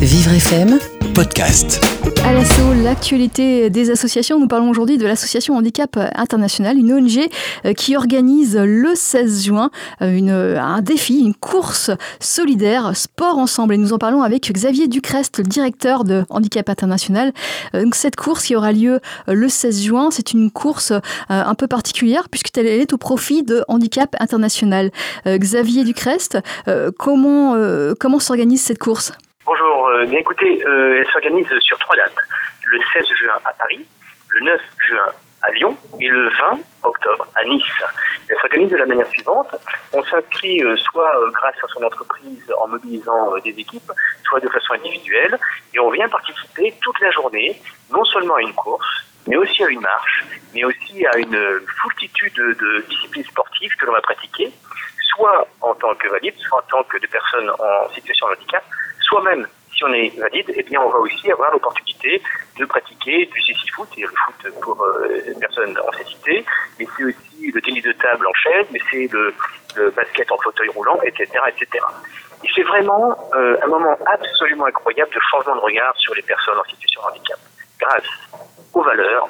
Vivre FM podcast. À l'assaut, l'actualité des associations. Nous parlons aujourd'hui de l'association Handicap International, une ONG euh, qui organise le 16 juin euh, une, un défi, une course solidaire, sport ensemble. Et nous en parlons avec Xavier Ducrest, le directeur de Handicap International. Euh, donc cette course qui aura lieu le 16 juin, c'est une course un peu particulière puisqu'elle est au profit de Handicap International. Xavier Ducrest, comment, comment s'organise cette course? Bonjour, euh, écoutez, euh, elle s'organise sur trois dates. Le 16 juin à Paris, le 9 juin à Lyon et le 20 octobre à Nice. Elle s'organise de la manière suivante. On s'inscrit euh, soit grâce à son entreprise en mobilisant des équipes, soit de façon individuelle, et on vient participer toute la journée, non seulement à une course, mais aussi à une marche, mais aussi à une foultitude de disciplines sportives que l'on va pratiquer, soit en tant que valide, soit en tant que de personnes en situation de handicap, soi-même, si on est valide, eh bien, on va aussi avoir l'opportunité de pratiquer du CC-foot, et le foot pour euh, personnes en cécité, mais c'est aussi le tennis de table en chaise, mais c'est le, basket en fauteuil roulant, etc., etc. Et c'est vraiment euh, un moment absolument incroyable de changement de regard sur les personnes en situation de handicap. Grâce aux valeurs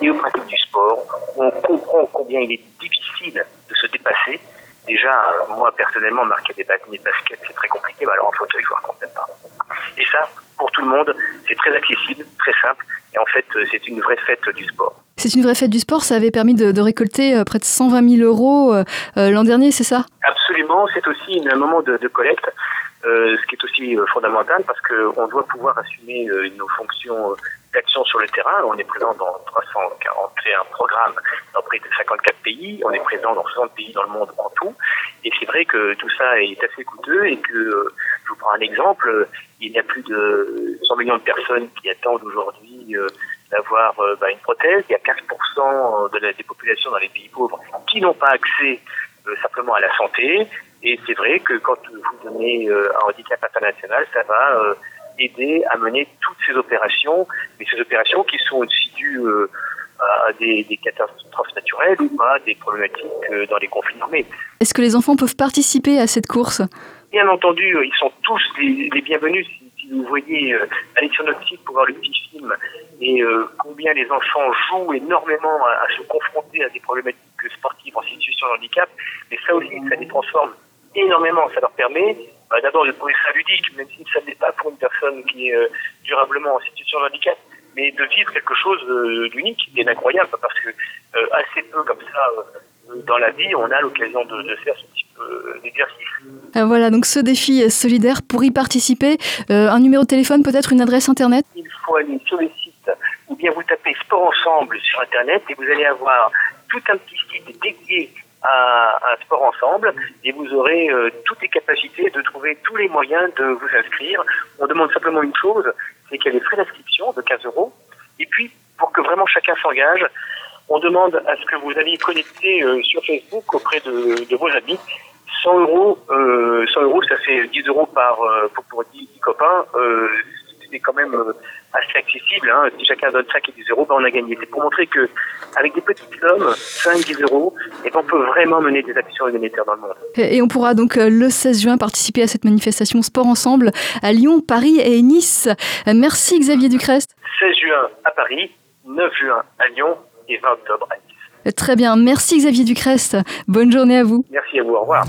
et aux pratiques du sport, on comprend combien il est difficile de se dépasser déjà, moi personnellement, marquer des, baskets, c'est très compliqué, alors en fauteuil, je ne raconte. Et ça, pour tout le monde, c'est très accessible, très simple, et en fait, euh, c'est une vraie fête du sport. C'est une vraie fête du sport, ça avait permis de, récolter euh, près de 120 000 euros euh, l'an dernier, c'est ça? Absolument, c'est aussi un moment de, collecte, ce qui est aussi fondamental parce qu'on doit pouvoir assumer nos fonctions d'action sur le terrain. On est présent dans 341 programmes dans près de 54 pays. On est présent dans 60 pays dans le monde en tout. Et c'est vrai que tout ça est assez coûteux et que, je vous prends un exemple, il y a plus de 100 millions de personnes qui attendent aujourd'hui euh, d'avoir euh, bah, une prothèse. Il y a 15% de la, des populations dans les pays pauvres qui n'ont pas accès simplement à la santé. Et c'est vrai que quand vous donnez un handicap international, ça va aider à mener toutes ces opérations, mais ces opérations qui sont aussi dues euh, à des, catastrophes naturelles ou à des problématiques euh, dans les conflits armés. Est-ce que les enfants peuvent participer à cette course? Bien entendu, ils sont tous les, bienvenus. Si, vous voyez, euh, aller sur notre site pour voir le petit film et combien les enfants jouent énormément à, à, se confronter à des problématiques sportives en situation de handicap, mais ça aussi, ça les transforme énormément. Ça leur permet bah, d'abord de trouver ça ludique, même si ça n'est pas pour une personne qui est euh, durablement en situation de handicap, mais de vivre quelque chose euh, d'unique et d'incroyable, parce que euh, assez peu comme ça dans la vie, on a l'occasion de, faire ce type d'exercice. voilà, donc ce défi solidaire, pour y participer, un numéro de téléphone, peut-être une adresse internet? Il faut aller sur le site ou bien vous tapez Sport Ensemble sur internet et vous allez avoir tout un petit site dédié à un sport ensemble et vous aurez euh, toutes les capacités de trouver tous les moyens de vous inscrire. On demande simplement une chose, c'est qu'il y ait des frais d'inscription de 15 euros. Et puis, pour que vraiment chacun s'engage, on demande à ce que vous alliez connecter euh, sur Facebook auprès de, de, vos amis. 100 euros, euh, 100 euros, ça fait 10 euros par euh, pour, pour 10, 10 copains. Euh, c'est quand même assez accessible. Hein. Si chacun donne 5 et 10 euros, ben on a gagné. C'est pour montrer que avec des petites sommes, 5, 10 euros, et on peut vraiment mener des actions humanitaires dans le monde. Et on pourra donc euh, le 16 juin participer à cette manifestation Sport Ensemble à Lyon, Paris et Nice. Merci Xavier Ducrest. 16 juin à Paris, 9 juin à Lyon et 20 octobre à Nice. Très bien, merci Xavier Ducrest. Bonne journée à vous. Merci à vous, au revoir.